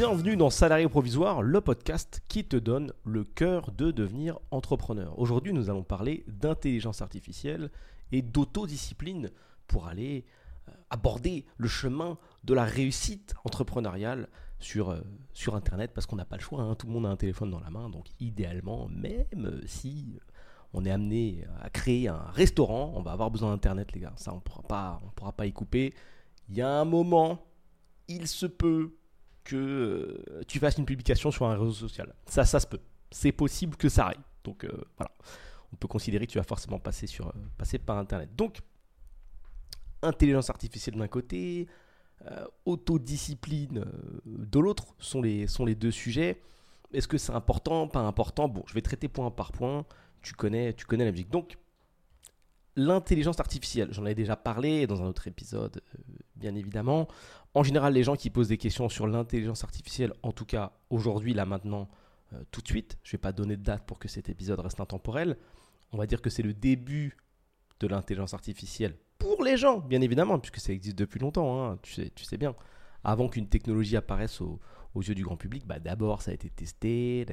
Bienvenue dans Salarié Provisoire, le podcast qui te donne le cœur de devenir entrepreneur. Aujourd'hui, nous allons parler d'intelligence artificielle et d'autodiscipline pour aller euh, aborder le chemin de la réussite entrepreneuriale sur, euh, sur Internet parce qu'on n'a pas le choix, hein. tout le monde a un téléphone dans la main, donc idéalement, même si on est amené à créer un restaurant, on va avoir besoin d'Internet les gars, ça on ne pourra pas y couper. Il y a un moment, il se peut que euh, tu fasses une publication sur un réseau social. Ça, ça se peut. C'est possible que ça arrive. Donc euh, voilà, on peut considérer que tu vas forcément passer, sur, euh, passer par Internet. Donc, intelligence artificielle d'un côté, autodiscipline de l'autre sont les, sont les deux sujets. Est-ce que c'est important, pas important? Bon, je vais traiter point par point. Tu connais, tu connais la musique. Donc, l'intelligence artificielle, j'en ai déjà parlé dans un autre épisode, bien évidemment. En général, les gens qui posent des questions sur l'intelligence artificielle, en tout cas aujourd'hui, là maintenant, euh, tout de suite, je ne vais pas donner de date pour que cet épisode reste intemporel, on va dire que c'est le début de l'intelligence artificielle pour les gens, bien évidemment, puisque ça existe depuis longtemps, hein, tu, sais, tu sais bien. Avant qu'une technologie apparaisse aux yeux du grand public, bah d'abord ça a été testé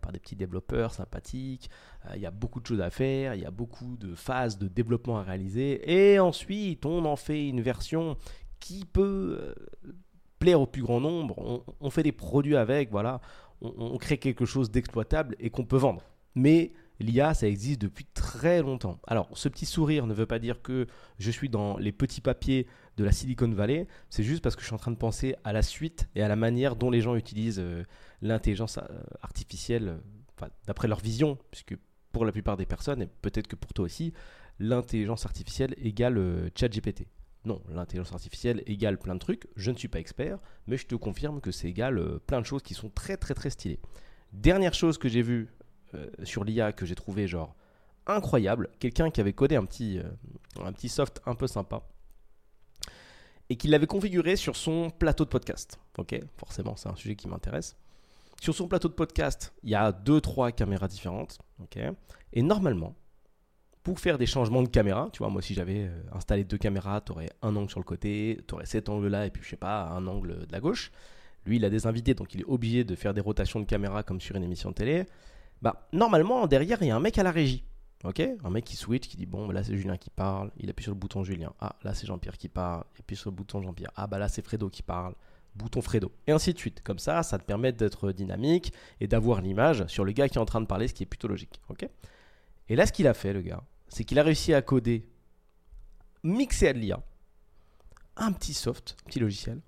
par des petits développeurs sympathiques. Euh, il y a beaucoup de choses à faire, il y a beaucoup de phases de développement à réaliser. Et ensuite, on en fait une version qui peut euh, plaire au plus grand nombre. On, fait des produits avec, voilà. On, crée quelque chose d'exploitable et qu'on peut vendre. Mais l'IA, ça existe depuis très longtemps. Alors, ce petit sourire ne veut pas dire que je suis dans les petits papiers de la Silicon Valley. C'est juste parce que je suis en train de penser à la suite et à la manière dont les gens utilisent euh, l'intelligence euh, artificielle, d'après leur vision, puisque pour la plupart des personnes, et peut-être que pour toi aussi, l'intelligence artificielle égale ChatGPT. Non, l'intelligence artificielle égale plein de trucs. Je ne suis pas expert, mais je te confirme que c'est égal euh, plein de choses qui sont très très très stylées. Dernière chose que j'ai vue euh, sur l'IA que j'ai trouvé genre incroyable, quelqu'un qui avait codé un petit, euh, un petit soft un peu sympa et qui l'avait configuré sur son plateau de podcast. Ok, forcément c'est un sujet qui m'intéresse. Sur son plateau de podcast, il y a deux trois caméras différentes. Et normalement pour faire des changements de caméra. Tu vois, moi, si j'avais euh, installé deux caméras, tu aurais un angle sur le côté, tu aurais cet angle-là, et puis, je sais pas, un angle de la gauche. Lui, il a des invités, donc il est obligé de faire des rotations de caméra comme sur une émission de télé. Bah, normalement, derrière, il y a un mec à la régie. Ok? Un mec qui switch, qui dit Bon, là, c'est Julien qui parle. Il appuie sur le bouton Julien. Ah, là, c'est Jean-Pierre qui parle. Et puis sur le bouton Jean-Pierre. Ah, bah là, c'est Fredo qui parle. Bouton Fredo. Et ainsi de suite. Comme ça, ça te permet d'être dynamique et d'avoir l'image sur le gars qui est en train de parler, ce qui est plutôt logique. Ok? Et là, ce qu'il a fait, le gars, c'est qu'il a réussi à coder, mixer à l'IA, un petit soft, un petit logiciel,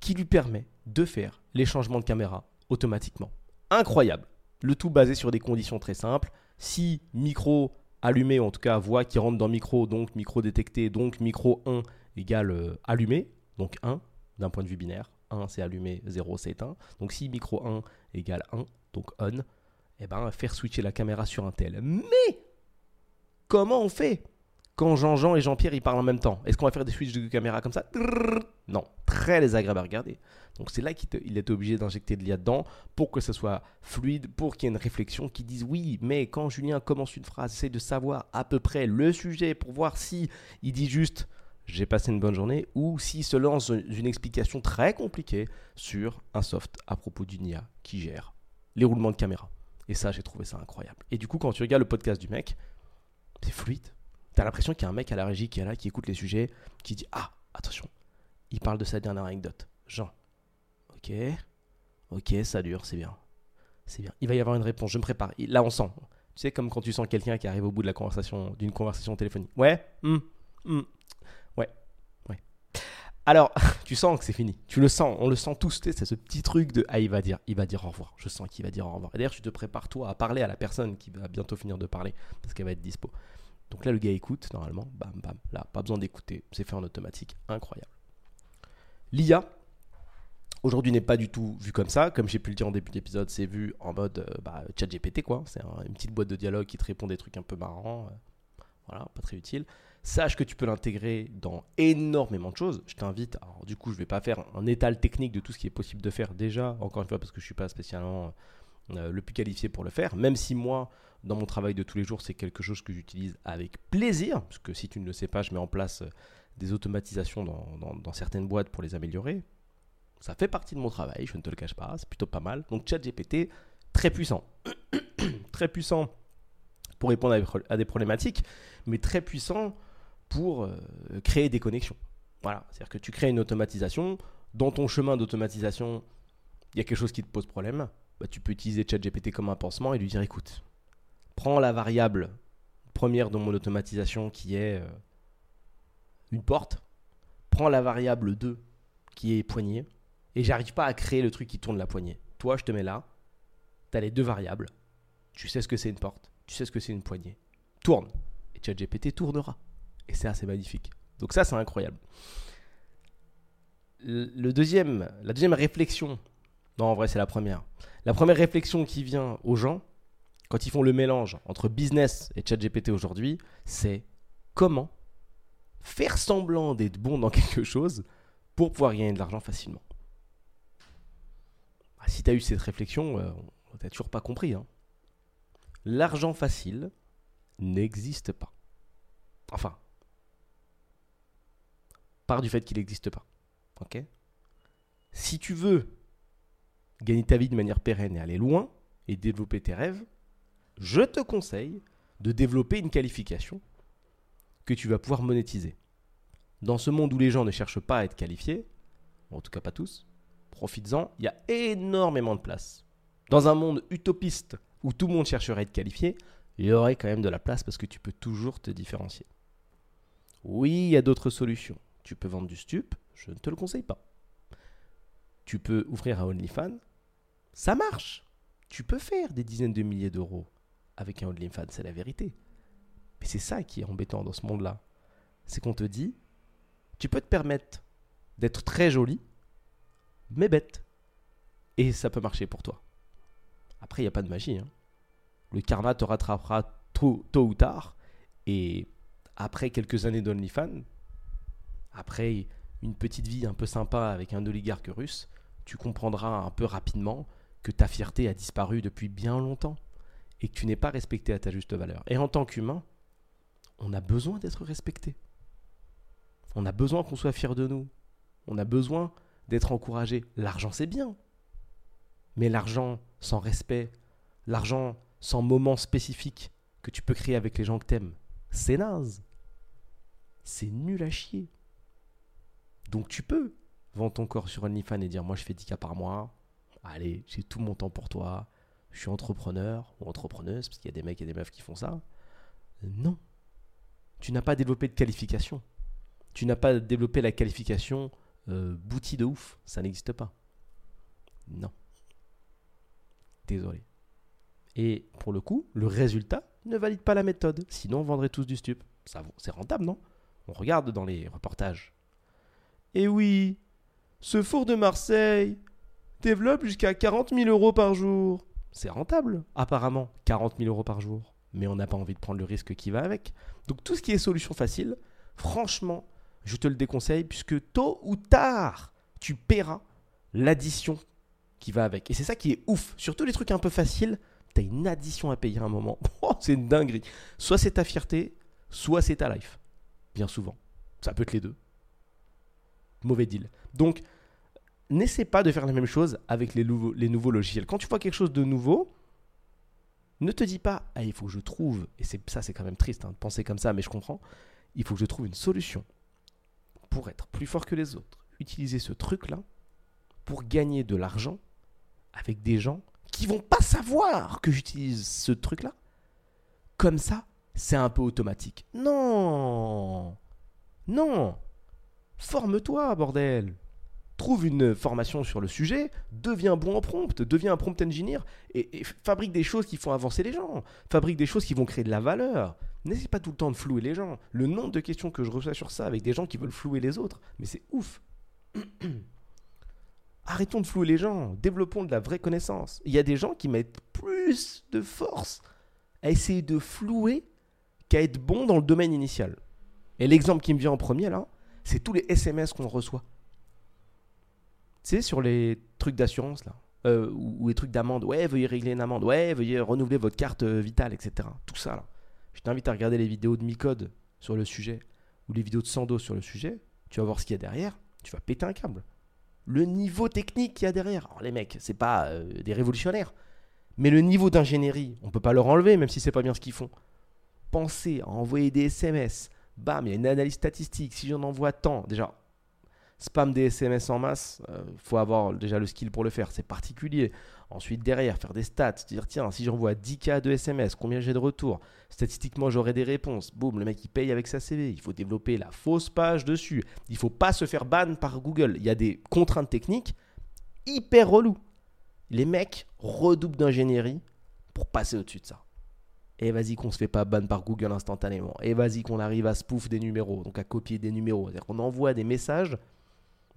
qui lui permet de faire les changements de caméra automatiquement. Incroyable. Le tout basé sur des conditions très simples. Si micro allumé, en tout cas voix qui rentre dans micro, donc micro détecté, donc micro 1 égale euh, allumé, donc 1 d'un point de vue binaire. 1 c'est allumé, 0 c'est éteint. Donc si micro 1 égale 1, donc on, et eh ben faire switcher la caméra sur un tel. Mais Comment on fait? Quand Jean-Jean et Jean-Pierre ils parlent en même temps Est-ce qu'on va faire des switches de caméra comme ça Non, très désagréable à regarder. Donc c'est là qu'il est obligé d'injecter de l'IA dedans pour que ce soit fluide, pour qu'il y ait une réflexion qui dise oui, mais quand Julien commence une phrase, essaye de savoir à peu près le sujet pour voir si il dit juste j'ai passé une bonne journée ou s'il se lance une explication très compliquée sur un soft à propos d'une IA qui gère les roulements de caméra. Et ça, j'ai trouvé ça incroyable. Et du coup, quand tu regardes le podcast du mec, c'est fluide. T'as l'impression qu'il y a un mec à la régie qui est là, qui écoute les sujets, qui dit Ah, attention, il parle de sa dernière anecdote. Jean. Ok. Ok, ça dure, c'est bien. C'est bien. Il va y avoir une réponse, je me prépare. Là, on sent. Tu sais, comme quand tu sens quelqu'un qui arrive au bout de la conversation, d'une conversation téléphonique. Ouais? Hum, hum. Ouais. Ouais. Alors, tu sens que c'est fini. Tu le sens. On le sent tous. C'est ce petit truc de Ah, il va dire, il va dire au revoir. Je sens qu'il va dire au revoir. Et d'ailleurs, tu te prépares toi à parler à la personne qui va bientôt finir de parler parce qu'elle va être dispo. Donc là, le gars écoute, normalement, bam, bam. Là, pas besoin d'écouter, c'est fait en automatique, incroyable. L'IA, aujourd'hui, n'est pas du tout vu comme ça. Comme j'ai pu le dire en début d'épisode, c'est vu en mode euh, bah, chat GPT, quoi. C'est une petite boîte de dialogue qui te répond des trucs un peu marrants. Euh, voilà, pas très utile. Sache que tu peux l'intégrer dans énormément de choses. Je t'invite, alors du coup, je ne vais pas faire un étal technique de tout ce qui est possible de faire déjà, encore une fois, parce que je ne suis pas spécialement euh, le plus qualifié pour le faire, même si moi, dans mon travail de tous les jours, c'est quelque chose que j'utilise avec plaisir, parce que si tu ne le sais pas, je mets en place euh, des automatisations dans, certaines boîtes pour les améliorer. Ça fait partie de mon travail, je ne te le cache pas, c'est plutôt pas mal. Donc ChatGPT, très puissant. très puissant pour répondre à des problématiques, mais très puissant pour euh, créer des connexions. Voilà, c'est-à-dire que tu crées une automatisation, dans ton chemin d'automatisation, il y a quelque chose qui te pose problème, bah, tu peux utiliser ChatGPT comme un pansement et lui dire écoute, prends la variable première de mon automatisation qui est euh, une porte, prends la variable 2 qui est poignée, et j'arrive pas à créer le truc qui tourne la poignée. Toi, je te mets là, tu as les deux variables, tu sais ce que c'est une porte, tu sais ce que c'est une poignée. Tourne. Et ChatGPT tournera. Et c'est assez magnifique. Donc ça, c'est incroyable. Le deuxième, la deuxième réflexion, non en vrai c'est la première, la première réflexion qui vient aux gens quand ils font le mélange entre business et ChatGPT aujourd'hui, c'est comment faire semblant d'être bon dans quelque chose pour pouvoir gagner de l'argent facilement. Ah, si tu as eu cette réflexion, euh, tu toujours pas compris. Hein. L'argent facile n'existe pas. Enfin, part du fait qu'il n'existe pas. Si tu veux gagner ta vie de manière pérenne et aller loin et développer tes rêves, je te conseille de développer une qualification que tu vas pouvoir monétiser. Dans ce monde où les gens ne cherchent pas à être qualifiés, en tout cas pas tous, profites-en, il y a énormément de place. Dans un monde utopiste où tout le monde chercherait à être qualifié, il y aurait quand même de la place parce que tu peux toujours te différencier. Oui, il y a d'autres solutions. Tu peux vendre du stup, je ne te le conseille pas. Tu peux ouvrir un OnlyFans, ça marche. Tu peux faire des dizaines de milliers d'euros avec un OnlyFans, c'est la vérité. Mais c'est ça qui est embêtant dans ce monde-là. C'est qu'on te dit, tu peux te permettre d'être très joli, mais bête. Et ça peut marcher pour toi. Après, il n'y a pas de magie. Hein. Le karma te rattrapera tôt, tôt ou tard. Et après quelques années d'OnlyFans, après une petite vie un peu sympa avec un oligarque russe, tu comprendras un peu rapidement que ta fierté a disparu depuis bien longtemps et que tu n'es pas respecté à ta juste valeur. Et en tant qu'humain, on a besoin d'être respecté. On a besoin qu'on soit fier de nous. On a besoin d'être encouragé. L'argent, c'est bien. Mais l'argent sans respect, l'argent sans moment spécifique que tu peux créer avec les gens que t'aimes, c'est naze. C'est nul à chier. Donc tu peux vendre ton corps sur OnlyFans et dire moi je fais 10 cas par mois. Allez, j'ai tout mon temps pour toi. Je suis entrepreneur ou entrepreneuse, parce qu'il y a des mecs et des meufs qui font ça. Non. Tu n'as pas développé de qualification. Tu n'as pas développé la qualification euh, bouti de ouf. Ça n'existe pas. Non. Désolé. Et pour le coup, le résultat ne valide pas la méthode. Sinon, on vendrait tous du stup. C'est rentable, non? On regarde dans les reportages. Et eh oui, ce four de Marseille développe jusqu'à 40 000 euros par jour. C'est rentable, apparemment, 40 000 euros par jour. Mais on n'a pas envie de prendre le risque qui va avec. Donc tout ce qui est solution facile, franchement, je te le déconseille, puisque tôt ou tard, tu paieras l'addition qui va avec. Et c'est ça qui est ouf. Surtout les trucs un peu faciles, tu as une addition à payer à un moment. Oh, c'est une dinguerie. Soit c'est ta fierté, soit c'est ta life. Bien souvent. Ça peut être les deux mauvais deal. Donc, n'essaie pas de faire la même chose avec les, nouveaux, logiciels. Quand tu vois quelque chose de nouveau, ne te dis pas, ah, il faut que je trouve, et c'est, ça c'est quand même triste hein, de penser comme ça, mais je comprends, il faut que je trouve une solution pour être plus fort que les autres. Utiliser ce truc-là pour gagner de l'argent avec des gens qui vont pas savoir que j'utilise ce truc-là. Comme ça, c'est un peu automatique. Non Non Forme-toi, bordel Trouve une formation sur le sujet, deviens bon en prompt, deviens un prompt engineer et, fabrique des choses qui font avancer les gens, fabrique des choses qui vont créer de la valeur. N'essaie pas tout le temps de flouer les gens. Le nombre de questions que je reçois sur ça avec des gens qui veulent flouer les autres, mais c'est ouf. Arrêtons de flouer les gens, développons de la vraie connaissance. Il y a des gens qui mettent plus de force à essayer de flouer qu'à être bon dans le domaine initial. Et l'exemple qui me vient en premier là, c'est tous les SMS qu'on reçoit. Sais, sur les trucs d'assurance, là, euh, ou, les trucs d'amende. Ouais, veuillez régler une amende. Ouais, veuillez renouveler votre carte euh, vitale, etc. Tout ça, là. Je t'invite à regarder les vidéos de Micode sur le sujet, ou les vidéos de Sando sur le sujet. Tu vas voir ce qu'il y a derrière. Tu vas péter un câble. le niveau technique qu'il y a derrière. Alors, les mecs, c'est pas euh, des révolutionnaires. Mais le niveau d'ingénierie, on peut pas leur enlever, même si c'est pas bien ce qu'ils font. Pensez à envoyer des SMS. Bam, il y a une analyse statistique. Si j'en envoie tant, déjà, spam des SMS en masse, il euh, faut avoir déjà le skill pour le faire. C'est particulier. Ensuite, derrière, faire des stats, dire tiens, si j'envoie 10K de SMS, combien j'ai de retours? Statistiquement, j'aurai des réponses. Boum, le mec il paye avec sa CV. Il faut développer la fausse page dessus. Il faut pas se faire ban par Google. Il y a des contraintes techniques hyper reloues. Les mecs redoublent d'ingénierie pour passer au-dessus de ça. Et vas-y qu'on se fait pas ban par Google instantanément. Et vas-y qu'on arrive à spoof des numéros, donc à copier des numéros. C'est-à-dire qu'on envoie des messages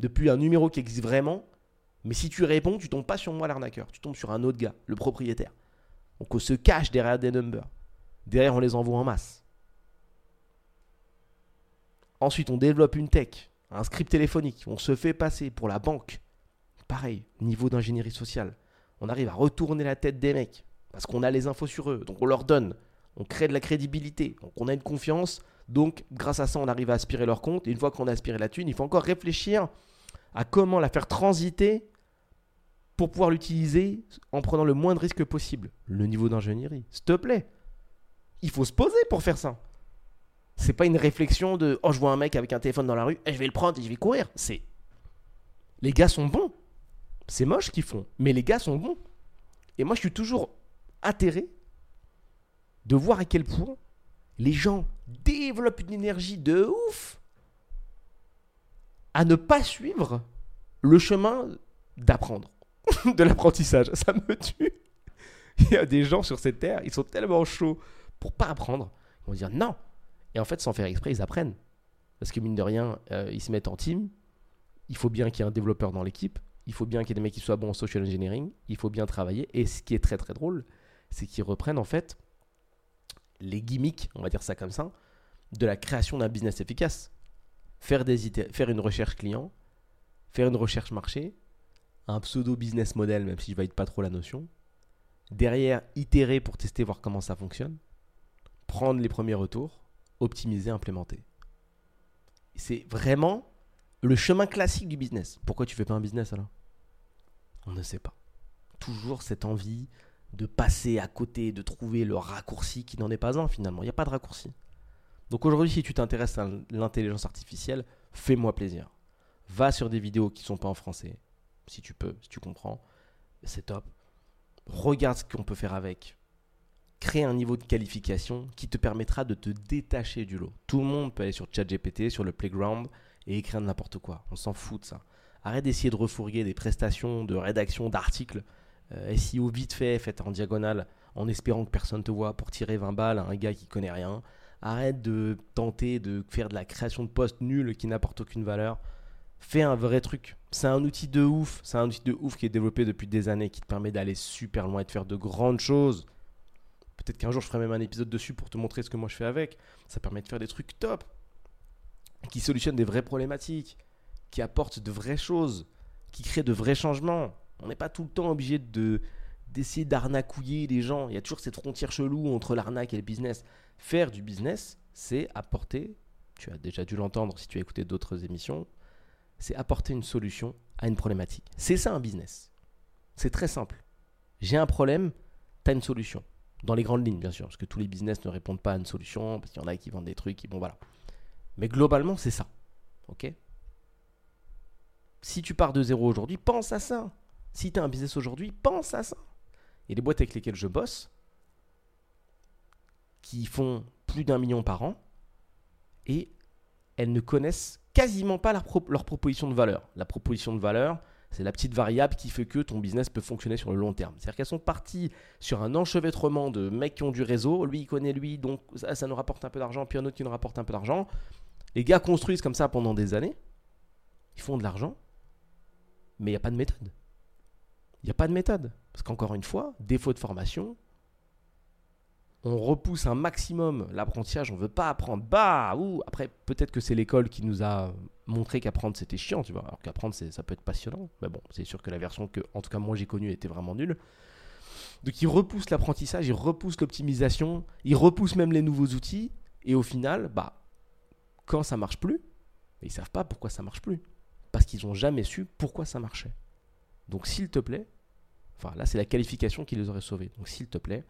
depuis un numéro qui existe vraiment mais si tu réponds, tu tombes pas sur moi l'arnaqueur, tu tombes sur un autre gars, le propriétaire. Donc on se cache derrière des numbers. Derrière, on les envoie en masse. Ensuite, on développe une tech, un script téléphonique. On se fait passer pour la banque. Pareil, niveau d'ingénierie sociale. On arrive à retourner la tête des mecs parce qu'on a les infos sur eux. Donc on leur donne. On crée de la crédibilité. Donc on a une confiance. Donc grâce à ça, on arrive à aspirer leur compte. Et une fois qu'on a aspiré la thune, il faut encore réfléchir à comment la faire transiter pour pouvoir l'utiliser en prenant le moins de risques possible. Le niveau d'ingénierie, s'il te plaît. Il faut se poser pour faire ça. C'est pas une réflexion de oh je vois un mec avec un téléphone dans la rue et je vais le prendre et je vais courir. C'est les gars sont bons. C'est moche qu'ils font, mais les gars sont bons. Et moi je suis toujours atterré de voir à quel point les gens développent une énergie de ouf à ne pas suivre le chemin d'apprendre. de l'apprentissage. Ça me tue. Il y a des gens sur cette terre, ils sont tellement chauds pour pas apprendre. Ils vont dire non. Et en fait, sans faire exprès, ils apprennent. Parce que mine de rien, euh, ils se mettent en team. Il faut bien qu'il y ait un développeur dans l'équipe. Il faut bien qu'il y ait des mecs qui soient bons en social engineering. Il faut bien travailler. Et ce qui est très très drôle, c'est qu'ils reprennent en fait les gimmicks, on va dire ça comme ça, de la création d'un business efficace. Faire, des, faire une recherche client, faire une recherche marché, un pseudo business model, même si je valide pas trop la notion. Derrière, itérer pour tester, voir comment ça fonctionne. Prendre les premiers retours, optimiser, implémenter. C'est vraiment le chemin classique du business. Pourquoi tu fais pas un business alors On ne sait pas. Toujours cette envie de passer à côté, de trouver le raccourci qui n'en est pas un finalement. Il n'y a pas de raccourci. Donc aujourd'hui, si tu t'intéresses à l'intelligence artificielle, fais-moi plaisir. Va sur des vidéos qui ne sont pas en français si tu peux, si tu comprends, c'est top. Regarde ce qu'on peut faire avec. Crée un niveau de qualification qui te permettra de te détacher du lot. Tout le monde peut aller sur ChatGPT, sur le playground et écrire n'importe quoi. On s'en fout de ça. Arrête d'essayer de refourguer des prestations de rédaction d'articles euh, SEO vite fait, faites en diagonale, en espérant que personne te voit pour tirer 20 balles à un gars qui connaît rien. Arrête de tenter de faire de la création de postes nuls qui n'apportent aucune valeur. Fais un vrai truc. C'est un outil de ouf. C'est un outil de ouf qui est développé depuis des années, qui te permet d'aller super loin et de faire de grandes choses. Peut-être qu'un jour je ferai même un épisode dessus pour te montrer ce que moi je fais avec. Ça permet de faire des trucs top, qui solutionnent des vraies problématiques, qui apportent de vraies choses, qui créent de vrais changements. On n'est pas tout le temps obligé de d'essayer d'arnacouiller les gens. Il y a toujours cette frontière chelou entre l'arnaque et le business. Faire du business, c'est apporter, tu as déjà dû l'entendre si tu as écouté d'autres émissions, c'est apporter une solution à une problématique. C'est ça un business. C'est très simple. J'ai un problème, tu as une solution. Dans les grandes lignes, bien sûr, parce que tous les business ne répondent pas à une solution, parce qu'il y en a qui vendent des trucs, qui, bon voilà. Mais globalement, c'est ça. Ok? Si tu pars de zéro aujourd'hui, pense à ça. Si tu as un business aujourd'hui, pense à ça. Et les boîtes avec lesquelles je bosse, qui font plus d'un million par an, et elles ne connaissent quasiment pas leur, proposition de valeur. La proposition de valeur, c'est la petite variable qui fait que ton business peut fonctionner sur le long terme. C'est-à-dire qu'elles sont parties sur un enchevêtrement de mecs qui ont du réseau. Lui, il connaît lui, donc ça, ça nous rapporte un peu d'argent, puis un autre qui nous rapporte un peu d'argent. Les gars construisent comme ça pendant des années. Ils font de l'argent, mais il n'y a pas de méthode. Il n'y a pas de méthode. Parce qu'encore une fois, défaut de formation, on repousse un maximum l'apprentissage, on veut pas apprendre. Bah, ou après peut-être que c'est l'école qui nous a montré qu'apprendre c'était chiant, tu vois. Alors qu'apprendre ça peut être passionnant. Mais bon, c'est sûr que la version que en tout cas moi j'ai connue était vraiment nulle. Donc ils repoussent l'apprentissage, ils repoussent l'optimisation, ils repoussent même les nouveaux outils et au final, bah quand ça marche plus, ils savent pas pourquoi ça marche plus. parce qu'ils n'ont jamais su pourquoi ça marchait. Donc s'il te plaît, enfin là c'est la qualification qui les aurait sauvés. Donc s'il te plaît,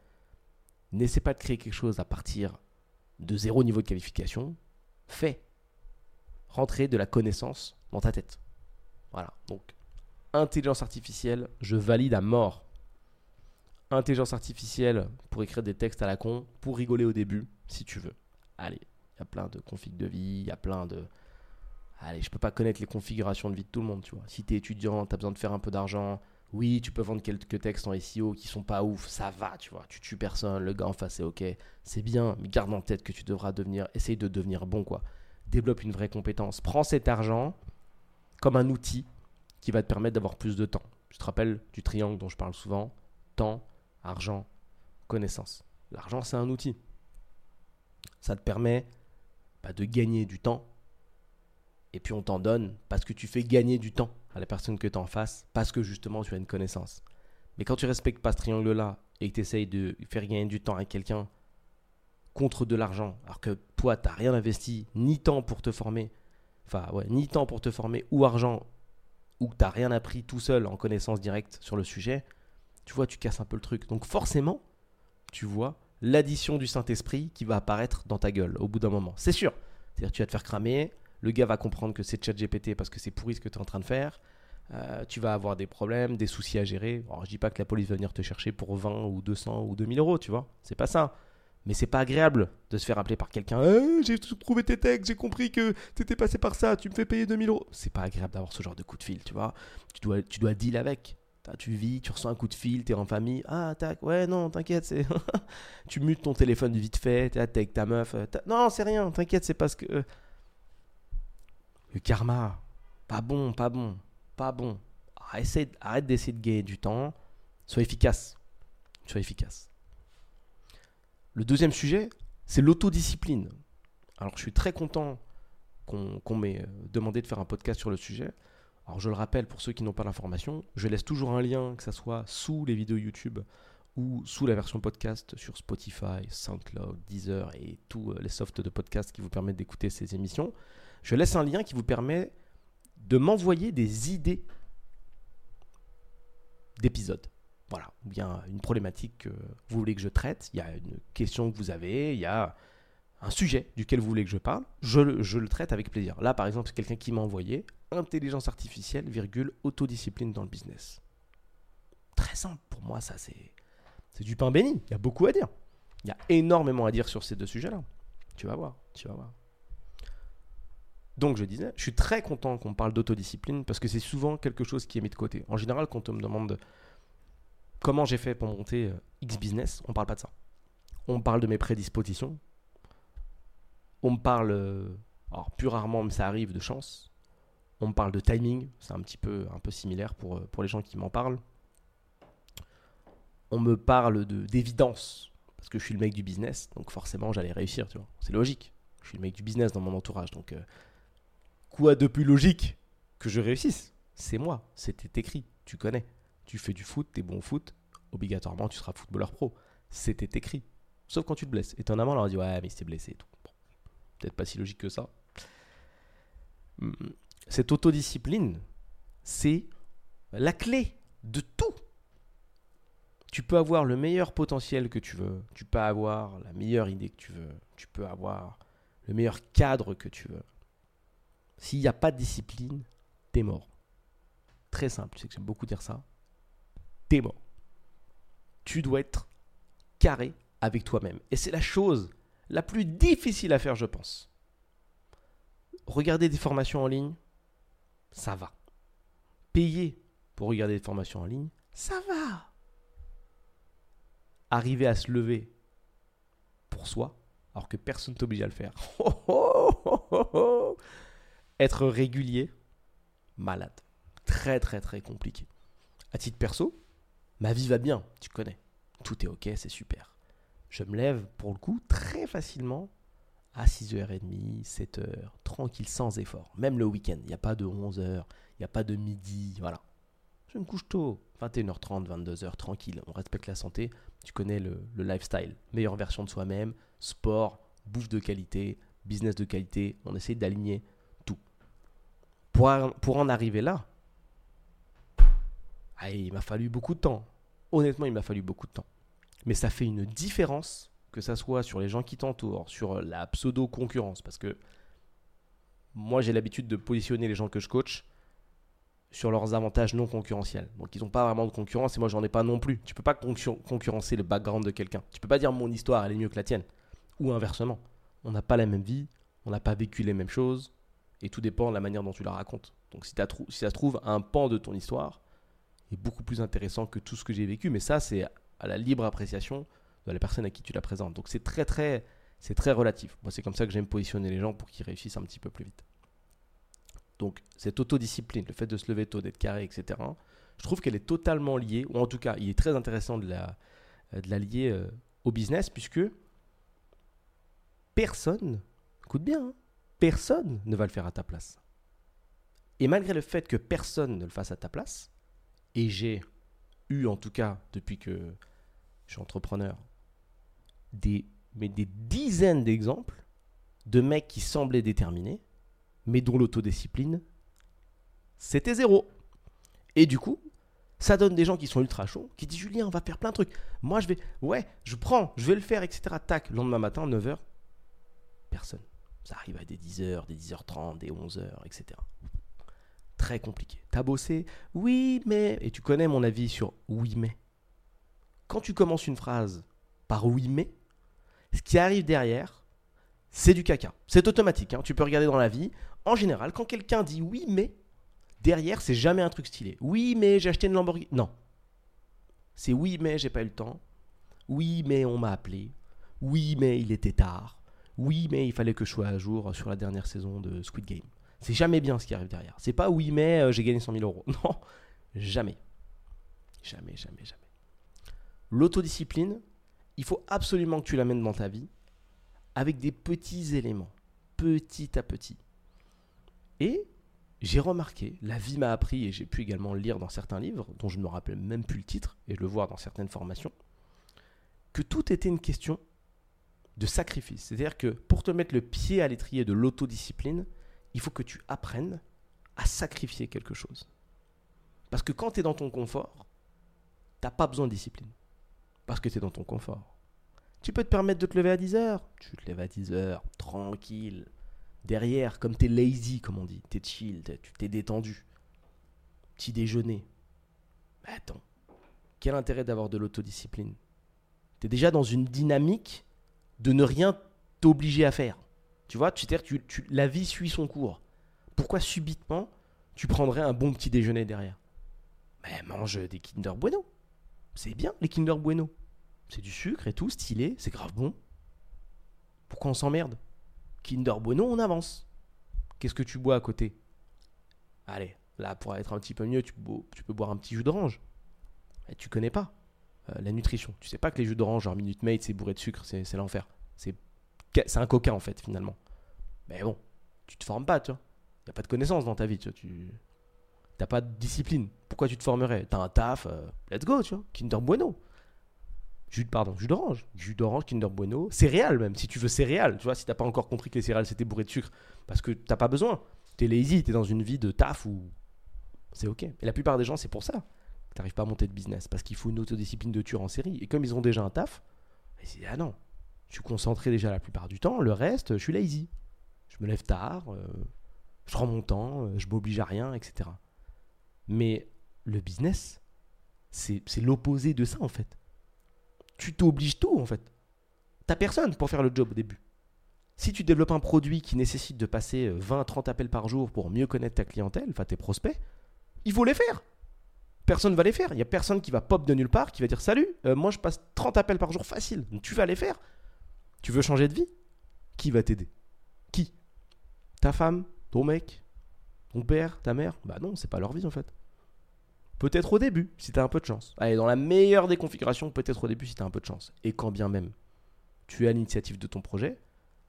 n'essaie pas de créer quelque chose à partir de zéro niveau de qualification. Fais rentrer de la connaissance dans ta tête. Voilà. Donc intelligence artificielle, je valide à mort. Intelligence artificielle pour écrire des textes à la con, pour rigoler au début, si tu veux. Allez, il y a plein de configs de vie, il y a plein de Allez, je peux pas connaître les configurations de vie de tout le monde, tu vois. Si tu es étudiant, tu as besoin de faire un peu d'argent, oui, tu peux vendre quelques textes en SEO qui sont pas ouf, ça va, tu vois. Tu tues personne, le gars en face ok, c'est bien, mais garde en tête que tu devras devenir, essaye de devenir bon, quoi. Développe une vraie compétence. Prends cet argent comme un outil qui va te permettre d'avoir plus de temps. Je te rappelle du triangle dont je parle souvent? Temps, argent, connaissance. L'argent, c'est un outil. Ça te permet de gagner du temps et puis on t'en donne parce que tu fais gagner du temps à la personne que tu en face, parce que justement tu as une connaissance. Mais quand tu respectes pas ce triangle-là et que tu essayes de faire gagner du temps à quelqu'un contre de l'argent, alors que toi, tu n'as rien investi, ni temps pour te former, enfin, ouais, ni temps pour te former, ou argent, ou que tu n'as rien appris tout seul en connaissance directe sur le sujet, tu vois, tu casses un peu le truc. Donc forcément, tu vois l'addition du Saint-Esprit qui va apparaître dans ta gueule au bout d'un moment. C'est sûr. C'est-à-dire tu vas te faire cramer, le gars va comprendre que c'est GPT parce que c'est pourri ce que tu es en train de faire. Euh, tu vas avoir des problèmes, des soucis à gérer. Alors, je dis pas que la police va venir te chercher pour 20 ou 200 ou 2000 euros, tu vois. C'est pas ça. Mais c'est pas agréable de se faire appeler par quelqu'un. Eh, j'ai trouvé tes textes, j'ai compris que t'étais passé par ça, tu me fais payer 2000 euros. C'est pas agréable d'avoir ce genre de coup de fil, tu vois. Tu dois, tu dois deal avec. Tu vis, tu reçois un coup de fil, t'es en famille. Ah, tac, ouais, non, t'inquiète, c'est. tu mutes ton téléphone vite fait, t'es avec ta meuf. Euh, non, c'est rien, t'inquiète, c'est parce que. Le karma, pas bon, pas bon, pas bon. Arrête, d'essayer de gagner du temps. Sois efficace. Sois efficace. Le deuxième sujet, c'est l'autodiscipline. Alors, je suis très content qu'on m'ait euh, demandé de faire un podcast sur le sujet. Alors, je le rappelle pour ceux qui n'ont pas l'information, je laisse toujours un lien, que ce soit sous les vidéos YouTube ou sous la version podcast sur Spotify, SoundCloud, Deezer et tous euh, les softs de podcast qui vous permettent d'écouter ces émissions je laisse un lien qui vous permet de m'envoyer des idées d'épisodes. Voilà, ou bien une problématique que vous voulez que je traite, il y a une question que vous avez, il y a un sujet duquel vous voulez que je parle, je, le traite avec plaisir. Là, par exemple, c'est quelqu'un qui m'a envoyé intelligence artificielle, virgule, autodiscipline dans le business. Très simple, pour moi, ça c'est, c'est du pain béni, il y a beaucoup à dire. Il y a énormément à dire sur ces deux sujets-là. Tu vas voir, tu vas voir. Donc je disais, je suis très content qu'on parle d'autodiscipline parce que c'est souvent quelque chose qui est mis de côté. En général, quand on me demande comment j'ai fait pour monter euh, X business, on parle pas de ça. On parle de mes prédispositions. On me parle, euh, alors plus rarement, mais ça arrive, de chance. On me parle de timing, c'est un petit peu, un peu similaire pour, euh, pour les gens qui m'en parlent. On me parle d'évidence, parce que je suis le mec du business, donc forcément j'allais réussir, tu vois. C'est logique. Je suis le mec du business dans mon entourage, donc Quoi de plus logique que je réussisse? C'est moi, c'était écrit, tu connais. Tu fais du foot, t'es bon au foot, obligatoirement tu seras footballeur pro. C'était écrit. Sauf quand tu te blesses. Étonnamment, on leur dit ouais, mais il s'est blessé et tout. Peut-être pas si logique que ça. Hmm. Cette autodiscipline, c'est la clé de tout. Tu peux avoir le meilleur potentiel que tu veux, tu peux avoir la meilleure idée que tu veux, tu peux avoir le meilleur cadre que tu veux. S'il n'y a pas de discipline, t'es mort. Très simple, je sais que j'aime beaucoup dire ça. T'es mort. Tu dois être carré avec toi-même. Et c'est la chose la plus difficile à faire, je pense. Regarder des formations en ligne, ça va. Payer pour regarder des formations en ligne, ça va. Arriver à se lever pour soi, alors que personne t'oblige à le faire. Être régulier, malade. Très très très compliqué. À titre perso, ma vie va bien, tu connais. Tout est ok, c'est super. Je me lève pour le coup très facilement à 6h30, 7h, tranquille, sans effort. Même le week-end, il n'y a pas de 11h, il n'y a pas de midi, voilà. Je me couche tôt, 21h30, 22h, tranquille, on respecte la santé, tu connais le, le lifestyle. Meilleure version de soi-même, sport, bouffe de qualité, business de qualité, on essaie d'aligner Pour, en arriver là, ah, il m'a fallu beaucoup de temps. Honnêtement, il m'a fallu beaucoup de temps. Mais ça fait une différence, que ça soit sur les gens qui t'entourent, sur la pseudo-concurrence. Parce que moi, j'ai l'habitude de positionner les gens que je coach sur leurs avantages non concurrentiels. Donc, ils n'ont pas vraiment de concurrence et moi, j'en ai pas non plus. Tu peux pas concurrencer le background de quelqu'un. Tu peux pas dire mon histoire, elle est mieux que la tienne. Ou inversement. On n'a pas la même vie, on n'a pas vécu les mêmes choses et tout dépend de la manière dont tu la racontes. Donc, si, ça se trouve, un pan de ton histoire est beaucoup plus intéressant que tout ce que j'ai vécu. Mais ça, c'est à la libre appréciation de la personne à qui tu la présentes. Donc, c'est très, très, c'est très relatif. Moi, c'est comme ça que j'aime positionner les gens pour qu'ils réussissent un petit peu plus vite. Donc, cette autodiscipline, le fait de se lever tôt, d'être carré, etc., je trouve qu'elle est totalement liée, ou en tout cas, il est très intéressant de la, de la lier euh, au business, puisque personne, écoute bien, hein, personne ne va le faire à ta place. Et malgré le fait que personne ne le fasse à ta place, et j'ai eu en tout cas depuis que je suis entrepreneur des, mais des dizaines d'exemples de mecs qui semblaient déterminés, mais dont l'autodiscipline, c'était zéro. Et du coup, ça donne des gens qui sont ultra chauds, qui disent Julien, on va faire plein de trucs. Moi, je vais, ouais, je prends, je vais le faire, etc. Tac, lendemain matin, 9h, personne. Ça arrive à des 10h, des 10h30, des 11h, etc. Très compliqué. T'as bossé Oui, mais. Et tu connais mon avis sur oui, mais. Quand tu commences une phrase par oui, mais, ce qui arrive derrière, c'est du caca. C'est automatique. Hein. Tu peux regarder dans la vie. En général, quand quelqu'un dit oui, mais, derrière, c'est jamais un truc stylé. Oui, mais j'ai acheté une Lamborghini. Non. C'est oui, mais j'ai pas eu le temps. Oui, mais on m'a appelé. Oui, mais il était tard. Oui, mais il fallait que je sois à jour sur la dernière saison de Squid Game. C'est jamais bien ce qui arrive derrière. C'est pas oui, mais euh, j'ai gagné 100 000 euros. Non, jamais. Jamais, jamais, jamais. L'autodiscipline, il faut absolument que tu l'amènes dans ta vie avec des petits éléments, petit à petit. Et j'ai remarqué, la vie m'a appris, et j'ai pu également lire dans certains livres, dont je ne me rappelle même plus le titre, et le vois dans certaines formations, que tout était une question de sacrifice. C'est-à-dire que pour te mettre le pied à l'étrier de l'autodiscipline, il faut que tu apprennes à sacrifier quelque chose. Parce que quand tu es dans ton confort, tu n'as pas besoin de discipline. Parce que tu es dans ton confort. Tu peux te permettre de te lever à 10 heures. Tu te lèves à 10 heures, tranquille, Derrière, comme t'es lazy, comme on dit, t'es chill, tu t'es détendu. Petit déjeuner. Mais attends, quel intérêt d'avoir de l'autodiscipline? T'es déjà dans une dynamique de ne rien t'obliger à faire. Tu vois, tu, tu, la vie suit son cours. Pourquoi subitement tu prendrais un bon petit déjeuner derrière? Mais mange des Kinder Bueno. C'est bien les Kinder Bueno. C'est du sucre et tout, stylé, c'est grave bon. Pourquoi on s'emmerde? Kinder Bueno, on avance. Qu'est-ce que tu bois à côté? Allez, là, pour être un petit peu mieux, tu, peux boire un petit jus d'orange. Et tu connais pas la nutrition. Tu sais pas que les jus d'orange, genre Minute Maid, c'est bourré de sucre, c'est l'enfer. C'est un coca en fait, finalement. Mais bon, tu te formes pas, tu vois. A pas de connaissances dans ta vie, tu vois. Tu n'as pas de discipline. Pourquoi tu te formerais? T'as un taf, euh, let's go, tu vois. Kinder Bueno jus, pardon, jus d'orange, jus d'orange, Kinder Bueno, céréales même, si tu veux céréales, tu vois, si t'as pas encore compris que les céréales c'était bourré de sucre, parce que t'as pas besoin, t'es lazy, t'es dans une vie de taf ou c'est ok. Et la plupart des gens, c'est pour ça que t'arrives pas à monter de business, parce qu'il faut une autodiscipline de tueur en série, et comme ils ont déjà un taf, ils disent ah non, je suis concentré déjà la plupart du temps, le reste, je suis lazy, je me lève tard, euh, je rends mon temps, euh, je m'oblige à rien, etc. Mais le business, c'est l'opposé de ça en fait tu t'obliges tout en fait. T'as personne pour faire le job au début. Si tu développes un produit qui nécessite de passer 20-30 euh, appels par jour pour mieux connaître ta clientèle, enfin tes prospects, il faut les faire. Personne ne va les faire. Il n'y a personne qui va pop de nulle part, qui va dire Salut, euh, moi je passe 30 appels par jour facile. tu vas les faire. Tu veux changer de vie? Qui va t'aider? Qui? Ta femme? Ton mec? Ton père? Ta mère? Bah non, c'est pas leur vie en fait. Peut-être au début, si tu as un peu de chance. Allez, dans la meilleure des configurations, peut-être au début si tu as un peu de chance. Et quand bien même tu as l'initiative de ton projet,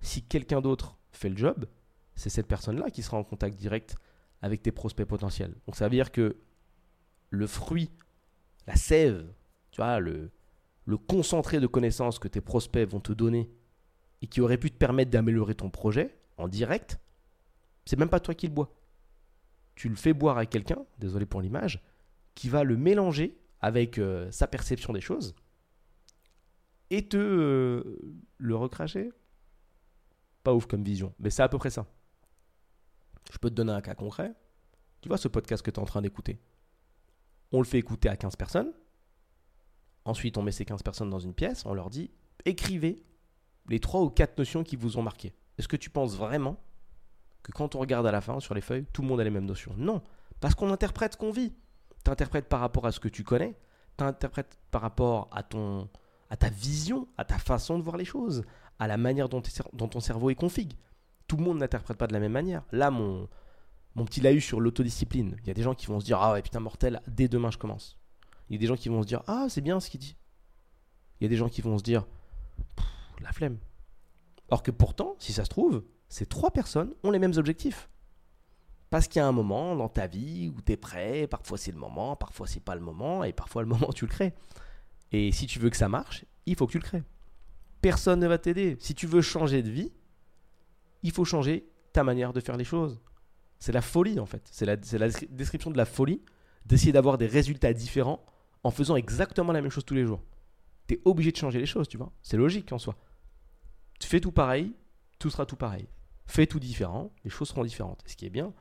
si quelqu'un d'autre fait le job, c'est cette personne-là qui sera en contact direct avec tes prospects potentiels. Donc ça veut dire que le fruit, la sève, tu vois, le, le concentré de connaissances que tes prospects vont te donner et qui aurait pu te permettre d'améliorer ton projet en direct, c'est même pas toi qui le bois. tu le fais boire à quelqu'un, désolé pour l'image, qui va le mélanger avec euh, sa perception des choses et te euh, le recracher. Pas ouf comme vision, mais c'est à peu près ça. Je peux te donner un cas concret. Tu vois ce podcast que tu es en train d'écouter On le fait écouter à 15 personnes. Ensuite, on met ces 15 personnes dans une pièce, on leur dit écrivez les 3 ou 4 notions qui vous ont marqué. Est-ce que tu penses vraiment que quand on regarde à la fin sur les feuilles, tout le monde a les mêmes notions? Non, parce qu'on interprète ce qu'on vit. Tu interprètes par rapport à ce que tu connais, tu interprètes par rapport à, ton, à ta vision, à ta façon de voir les choses, à la manière dont, dont ton cerveau est config. Tout le monde n'interprète pas de la même manière. Là, mon, mon petit laïus sur l'autodiscipline, il y a des gens qui vont se dire Ah ouais, putain, mortel, dès demain je commence. Il y a des gens qui vont se dire Ah, c'est bien ce qu'il dit. Il y a des gens qui vont se dire La flemme. Or que pourtant, si ça se trouve, ces trois personnes ont les mêmes objectifs. Parce qu'il y a un moment dans ta vie où tu es prêt, parfois c'est le moment, parfois c'est pas le moment, et parfois le moment tu le crées. Et si tu veux que ça marche, il faut que tu le crées. Personne ne va t'aider. Si tu veux changer de vie, il faut changer ta manière de faire les choses. C'est la folie en fait. C'est la, description de la folie d'essayer d'avoir des résultats différents en faisant exactement la même chose tous les jours. Tu es obligé de changer les choses, tu vois. C'est logique en soi. Tu fais tout pareil, tout sera tout pareil. Fais tout différent, les choses seront différentes. Et ce qui est bien,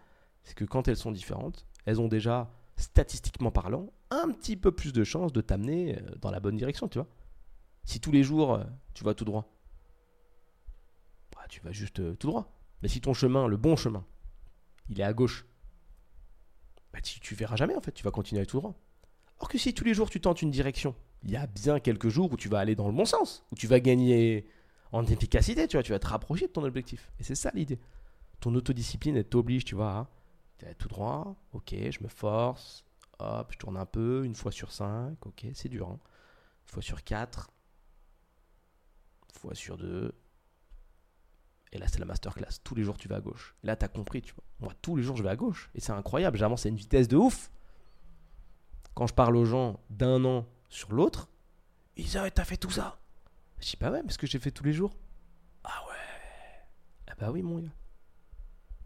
c'est que quand elles sont différentes, elles ont déjà, statistiquement parlant, un petit peu plus de chances de t'amener euh, dans la bonne direction, tu vois. Si tous les jours, euh, tu vas tout droit, bah, tu vas juste euh, tout droit. Mais si ton chemin, le bon chemin, il est à gauche, bah, tu, tu verras jamais, en fait, tu vas continuer à tout droit. Or que si tous les jours tu tentes une direction, il y a bien quelques jours où tu vas aller dans le bon sens, où tu vas gagner en efficacité, tu vois, tu vas te rapprocher de ton objectif. Et c'est ça l'idée. Ton autodiscipline, elle t'oblige, tu vois, à tout droit, ok, je me force, hop, je tourne un peu, une fois sur cinq, ok, c'est dur, hein. une fois sur quatre, une fois sur deux, et là, c'est la masterclass. Tous les jours, tu vas à gauche. Là, tu as compris, tu vois. Moi, tous les jours, je vais à gauche. Et c'est incroyable. J'avance à une vitesse de ouf. Quand je parle aux gens d'un an sur l'autre, ils disent Ah t'as fait tout ça. Je dis Bah ouais, mais ce que j'ai fait tous les jours. Ah ouais. Ah bah oui, mon gars.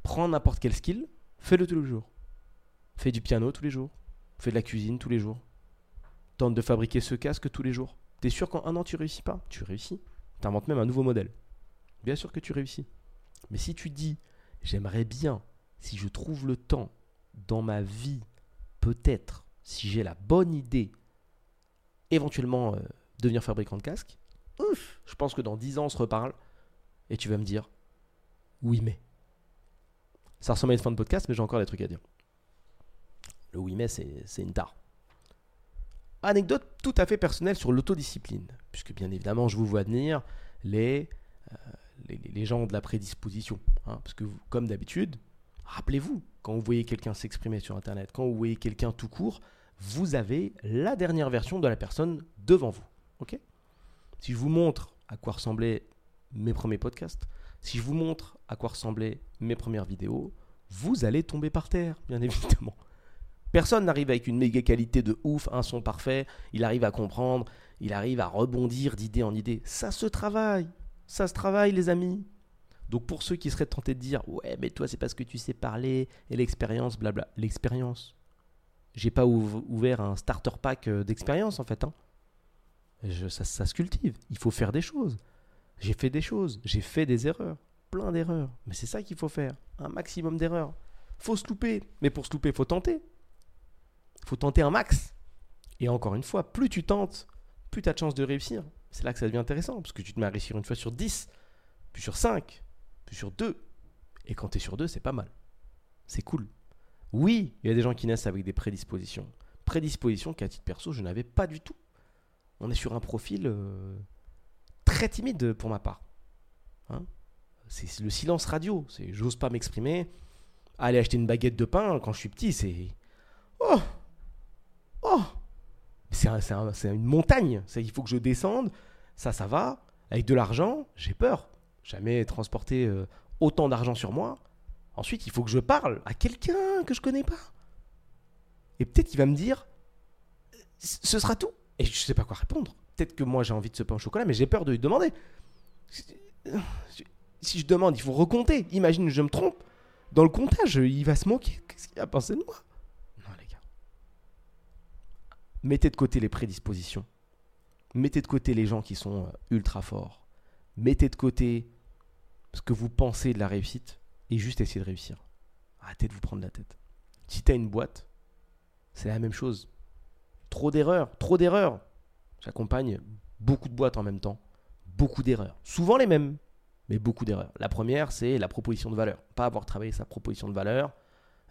Prends n'importe quel skill, fais-le tous les jours. Fais du piano tous les jours. Fais de la cuisine tous les jours. Tente de fabriquer ce casque tous les jours. T'es sûr qu'en un an tu réussis pas? Tu réussis. T'inventes même un nouveau modèle. Bien sûr que tu réussis. Mais si tu dis J'aimerais bien, si je trouve le temps dans ma vie, peut-être, si j'ai la bonne idée, éventuellement euh, devenir fabricant de casque, ouf, je pense que dans 10 ans on se reparle et tu vas me dire oui mais. Ça ressemble à une fin de podcast mais j'ai encore des trucs à dire. Le oui mais c'est une tare. Anecdote tout à fait personnelle sur l'autodiscipline, puisque bien évidemment je vous vois venir les, euh, les, gens de la prédisposition. Hein, parce que comme d'habitude, rappelez-vous, quand vous voyez quelqu'un s'exprimer sur Internet, quand vous voyez quelqu'un tout court, vous avez la dernière version de la personne devant vous. ok? Si je vous montre à quoi ressemblaient mes premiers podcasts, si je vous montre à quoi ressemblaient mes premières vidéos, vous allez tomber par terre, bien évidemment. Personne n'arrive avec une méga qualité de ouf, un son parfait, il arrive à comprendre, il arrive à rebondir d'idée en idée. Ça se travaille, ça se travaille les amis. Donc pour ceux qui seraient tentés de dire ouais mais toi c'est parce que tu sais parler et l'expérience blabla, l'expérience. J'ai pas ouvert un starter pack euh, d'expérience en fait. Hein ça, se cultive. Il faut faire des choses. J'ai fait des choses. J'ai fait des erreurs. Plein d'erreurs. Mais c'est ça qu'il faut faire. Un maximum d'erreurs. Faut se louper. Mais pour se louper, faut tenter. Faut tenter un max. Et encore une fois, plus tu tentes, plus tu as de chances de réussir. C'est là que ça devient intéressant. Parce que tu te mets à réussir une fois sur 10, puis sur 5, puis sur 2. Et quand tu sur 2, c'est pas mal. C'est cool. Oui, il y a des gens qui naissent avec des prédispositions. Prédispositions qu'à titre perso, je n'avais pas du tout on est sur un profil euh, très timide pour ma part. Hein. c'est le silence radio. C'est j'ose pas m'exprimer. Aller acheter une baguette de pain quand je suis petit, c'est oh c'est une montagne. Il faut que je descende. Ça, ça va. Avec de l'argent, j'ai peur. Jamais transporter euh, autant d'argent sur moi. Ensuite, il faut que je parle à quelqu'un que je connais pas. Et peut-être qu'il va me dire, ce sera tout. Et je sais pas quoi répondre. Peut-être que moi j'ai envie de ce pain au chocolat, mais j'ai peur de lui demander. Si je demande, il faut recompter. Imagine, je me trompe. Dans le comptage, il va se moquer. Qu'est-ce qu'il va penser de moi? Mettez de côté les prédispositions. Mettez de côté les gens qui sont euh, ultra forts. Mettez de côté ce que vous pensez de la réussite et juste essayez de réussir. Arrêtez de vous prendre la tête. Si tu as une boîte, c'est la même chose. Trop d'erreurs, trop d'erreurs. J'accompagne beaucoup de boîtes en même temps. Beaucoup d'erreurs. Souvent les mêmes, mais beaucoup d'erreurs. La première, c'est la proposition de valeur. Pas avoir travaillé sa proposition de valeur.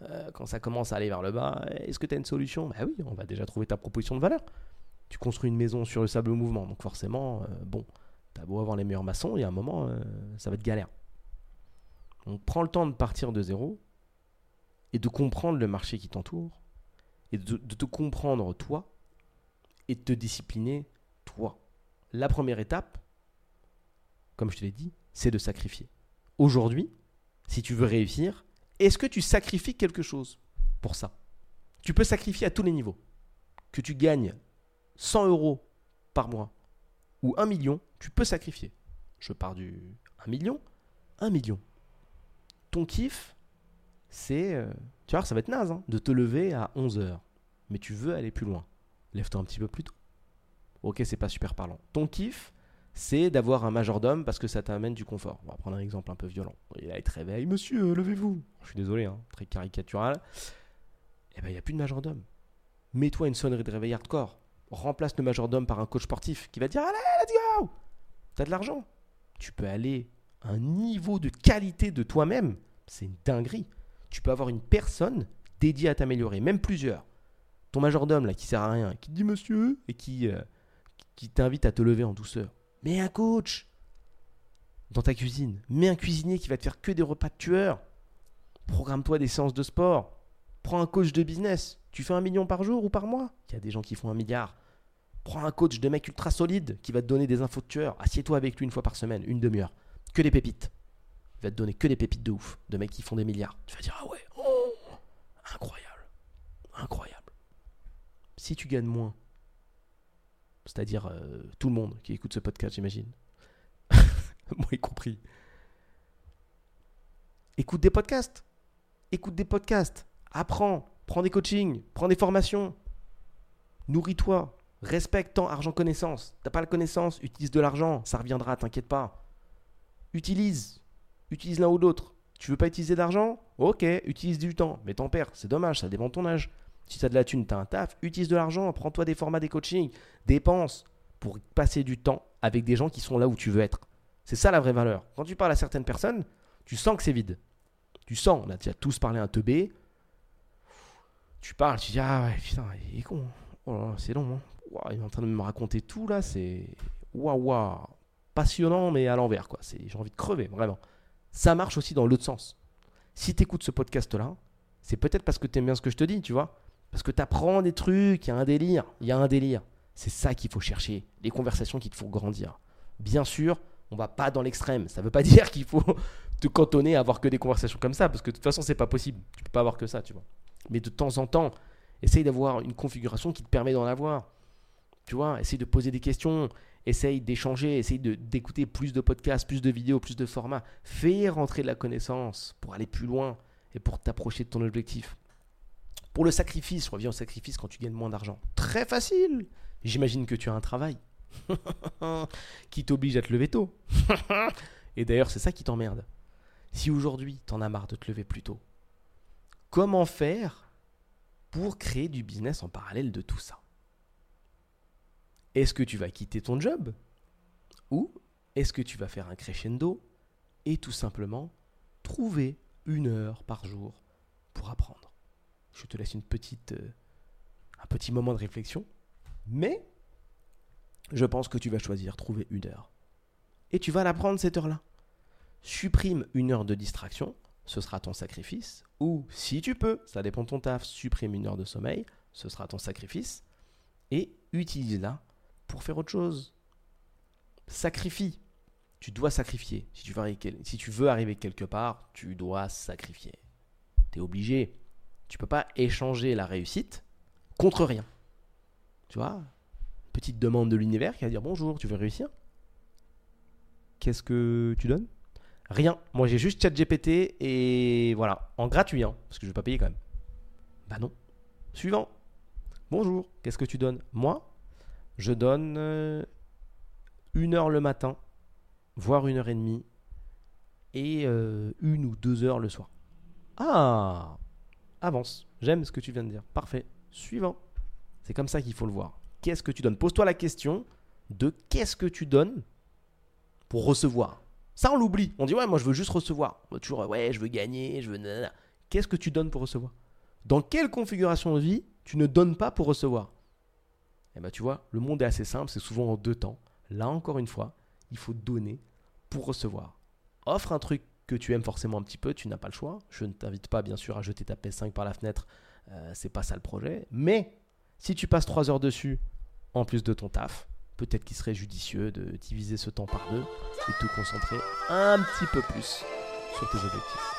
Euh, quand ça commence à aller vers le bas, est-ce que tu as une solution? Bah oui, on va déjà trouver ta proposition de valeur. Tu construis une maison sur le sable mouvement, donc forcément, euh, bon, t'as beau avoir les meilleurs maçons, il y a un moment, euh, ça va être galère. Donc prends le temps de partir de zéro et de comprendre le marché qui t'entoure et de, de te comprendre toi et de te discipliner toi. La première étape, comme je te l'ai dit, c'est de sacrifier. Aujourd'hui, si tu veux réussir, est-ce que tu sacrifies quelque chose pour ça? Tu peux sacrifier à tous les niveaux. Que tu gagnes 100 euros par mois ou 1 million, tu peux sacrifier. Je pars du 1 million, 1 million. Ton kiff, c'est... euh, tu vois, ça va être naze hein, de te lever à 11 heures. Mais tu veux aller plus loin. Lève-toi un petit peu plus tôt. Ok, c'est pas super parlant. Ton kiff, c'est d'avoir un majordome parce que ça t'amène du confort. On va prendre un exemple un peu violent. Il te réveille, monsieur, levez-vous. Je suis désolé, hein, très caricatural. Eh ben, il n'y a plus de majordome. Mets-toi une sonnerie de réveil hardcore. Remplace le majordome par un coach sportif qui va te dire Allez, let's go T'as de l'argent. Tu peux aller à un niveau de qualité de toi-même. C'est une dinguerie. Tu peux avoir une personne dédiée à t'améliorer, même plusieurs. Ton majordome là qui sert à rien, qui te dit monsieur et qui, euh, qui t'invite à te lever en douceur. Mets un coach dans ta cuisine. Mets un cuisinier qui va te faire que des repas de tueur. Programme-toi des séances de sport. Prends un coach de business. Tu fais un million par jour ou par mois? Il y a des gens qui font un milliard. Prends un coach de mec ultra solide qui va te donner des infos de tueur. Assieds-toi avec lui une fois par semaine, une demi-heure. Que des pépites. Il va te donner que des pépites de ouf. De mecs qui font des milliards. Tu vas dire, ah ouais, oh, incroyable. Incroyable. Si tu gagnes moins, c'est-à-dire euh, tout le monde qui écoute ce podcast, j'imagine, moi y compris, écoute des podcasts. Écoute des podcasts. Apprends. Prends des coachings. Prends des formations. Nourris-toi. Respecte temps, argent, connaissance. T'as pas la connaissance, utilise de l'argent. Ça reviendra, t'inquiète pas. Utilise. Utilise l'un ou l'autre. Tu veux pas utiliser d'argent? Ok, utilise du temps. Mais t'en perds. C'est dommage, ça dépend de ton âge. Si t'as de la thune, t'as un taf. Utilise de l'argent. Prends-toi des formats, des coachings. Dépense pour passer du temps avec des gens qui sont là où tu veux être. C'est ça la vraie valeur. Quand tu parles à certaines personnes, tu sens que c'est vide. Tu sens, on a déjà tous parlé un teubé. Tu parles, tu dis Ah ouais, putain, il est con. Oh là là, c'est long. Hein. Il est en train de me raconter tout là, c'est. Waouh. Passionnant, mais à l'envers, quoi. J'ai envie de crever, vraiment. Ça marche aussi dans l'autre sens. Si tu écoutes ce podcast-là, c'est peut-être parce que tu aimes bien ce que je te dis, tu vois. Parce que tu apprends des trucs, il y a un délire. Il y a un délire. C'est ça qu'il faut chercher. Les conversations qui te font grandir. Bien sûr, on va pas dans l'extrême. Ça veut pas dire qu'il faut te cantonner à avoir que des conversations comme ça, parce que de toute façon, c'est pas possible. Tu peux pas avoir que ça, tu vois. Mais de temps en temps, essaye d'avoir une configuration qui te permet d'en avoir. Tu vois, essaye de poser des questions, essaye d'échanger, essaye d'écouter plus de podcasts, plus de vidéos, plus de formats. Fais rentrer de la connaissance pour aller plus loin et pour t'approcher de ton objectif. Pour le sacrifice, je reviens au sacrifice quand tu gagnes moins d'argent. Très facile. J'imagine que tu as un travail qui t'oblige à te lever tôt. Et d'ailleurs, c'est ça qui t'emmerde. Si aujourd'hui, t'en as marre de te lever plus tôt, comment faire pour créer du business en parallèle de tout ça? Est-ce que tu vas quitter ton job? Ou est-ce que tu vas faire un crescendo et tout simplement trouver une heure par jour pour apprendre? Je te laisse une petite, euh, un petit moment de réflexion, mais je pense que tu vas choisir trouver une heure. Et tu vas la prendre cette heure-là. Supprime une heure de distraction, ce sera ton sacrifice. Ou si tu peux, ça dépend de ton taf, supprime une heure de sommeil, ce sera ton sacrifice. Et utilise-la pour faire autre chose. Sacrifie. Tu dois sacrifier. Si tu veux arriver, quelque part, tu dois sacrifier. Tu es obligé. Tu peux pas échanger la réussite contre rien. Tu vois Petite demande de l'univers qui va dire bonjour, tu veux réussir? Qu'est-ce que tu donnes? Rien. Moi, j'ai juste ChatGPT et voilà, en gratuit, hein, parce que je vais pas payer quand même. Bah non. Suivant. Bonjour, qu'est-ce que tu donnes? Moi, je donne euh, une heure le matin, voire une heure et demie, et euh, une ou deux heures le soir. Ah Avance. J'aime ce que tu viens de dire. Parfait. Suivant. C'est comme ça qu'il faut le voir. Qu'est-ce que tu donnes? Pose-toi la question de qu'est-ce que tu donnes pour recevoir. Ça, on l'oublie. On dit, ouais, moi, je veux juste recevoir. Toujours, ouais, je veux gagner, je veux. Qu'est-ce que tu donnes pour recevoir? Dans quelle configuration de vie tu ne donnes pas pour recevoir? Eh bien, tu vois, le monde est assez simple, c'est souvent en deux temps. Là, encore une fois, il faut donner pour recevoir. Offre un truc que tu aimes forcément un petit peu, tu n'as pas le choix. Je ne t'invite pas, bien sûr, à jeter ta PS5 par la fenêtre. Euh, c'est pas ça le projet. Mais si tu passes trois heures dessus, en plus de ton taf, peut-être qu'il serait judicieux de diviser ce temps par deux et de te concentrer un petit peu plus sur tes objectifs.